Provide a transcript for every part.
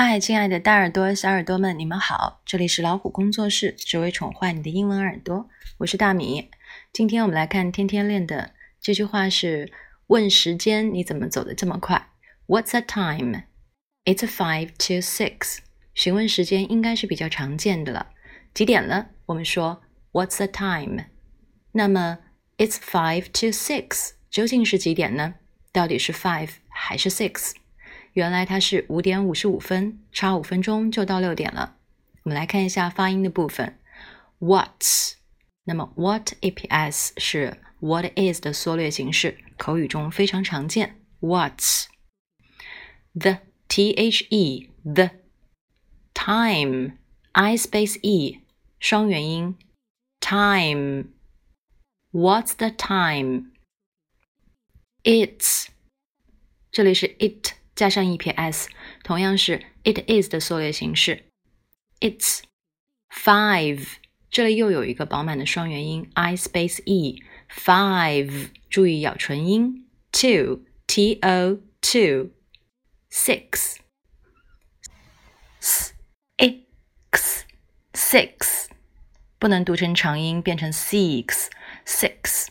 嗨，亲爱的大耳朵、小耳朵们，你们好！这里是老虎工作室，只为宠坏你的英文耳朵。我是大米。今天我们来看天天练的这句话是：问时间，你怎么走得这么快？What's the time? It's five to six. 询问时间应该是比较常见的了。几点了？我们说 What's the time? 那么 It's five to six 究竟是几点呢？到底是 five 还是 six？原来它是五点五十五分，差五分钟就到六点了。我们来看一下发音的部分，what。那么 what eps 是 what is 的缩略形式，口语中非常常见。what the the the time i space e 双元音 time what's the time it's 这里是 it 加上一撇 s，同样是 it is 的缩略形式。It's five，这里又有一个饱满的双元音 i space e five，注意咬唇音。Two t o two six s x six，不能读成长音变成 six six，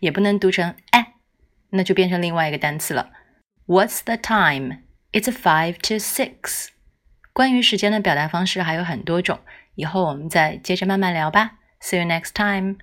也不能读成 e，那就变成另外一个单词了。 What's the time? It's five to six. 关于时间的表达方式还有很多种，以后我们再接着慢慢聊吧。See you next time.